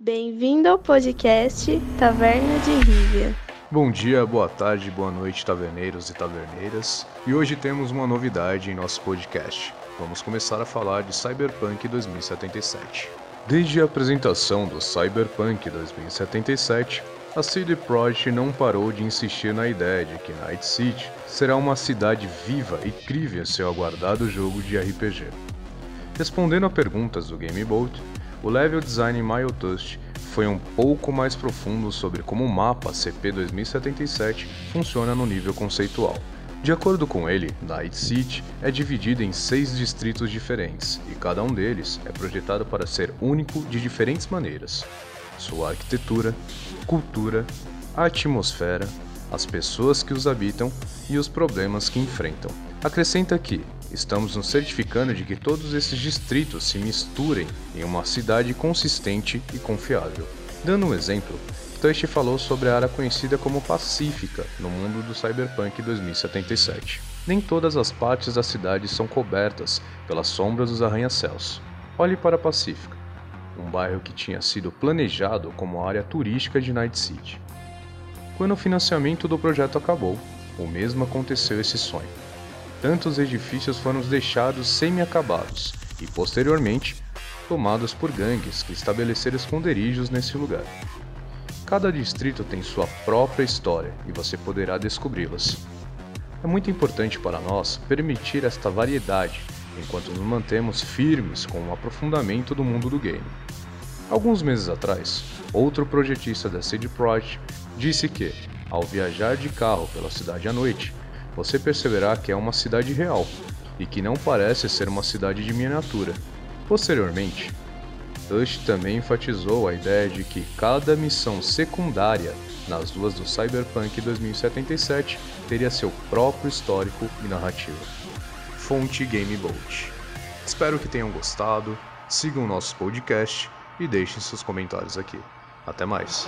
Bem-vindo ao podcast Taverna de Rívia. Bom dia, boa tarde, boa noite, taverneiros e taverneiras. E hoje temos uma novidade em nosso podcast. Vamos começar a falar de Cyberpunk 2077. Desde a apresentação do Cyberpunk 2077, a CD Projekt não parou de insistir na ideia de que Night City será uma cidade viva e crível seu aguardado jogo de RPG. Respondendo a perguntas do Game Bolt, o level design Miletust foi um pouco mais profundo sobre como o mapa CP2077 funciona no nível conceitual. De acordo com ele, Night City é dividido em seis distritos diferentes e cada um deles é projetado para ser único de diferentes maneiras. Sua arquitetura, cultura, atmosfera, as pessoas que os habitam e os problemas que enfrentam. Acrescenta que estamos nos certificando de que todos esses distritos se misturem em uma cidade consistente e confiável. Dando um exemplo, Tush falou sobre a área conhecida como Pacífica no mundo do Cyberpunk 2077. Nem todas as partes da cidade são cobertas pelas sombras dos arranha-céus. Olhe para a Pacífica, um bairro que tinha sido planejado como área turística de Night City. Quando o financiamento do projeto acabou, o mesmo aconteceu esse sonho. Tantos edifícios foram deixados semi-acabados e, posteriormente, tomados por gangues que estabeleceram esconderijos nesse lugar. Cada distrito tem sua própria história e você poderá descobri-las. É muito importante para nós permitir esta variedade enquanto nos mantemos firmes com o aprofundamento do mundo do game. Alguns meses atrás, outro projetista da CD Projekt disse que, ao viajar de carro pela cidade à noite, você perceberá que é uma cidade real e que não parece ser uma cidade de miniatura. Posteriormente, Tush também enfatizou a ideia de que cada missão secundária nas duas do Cyberpunk 2077 teria seu próprio histórico e narrativa. Fonte Game Bolt. Espero que tenham gostado, sigam o nosso podcast e deixem seus comentários aqui. Até mais!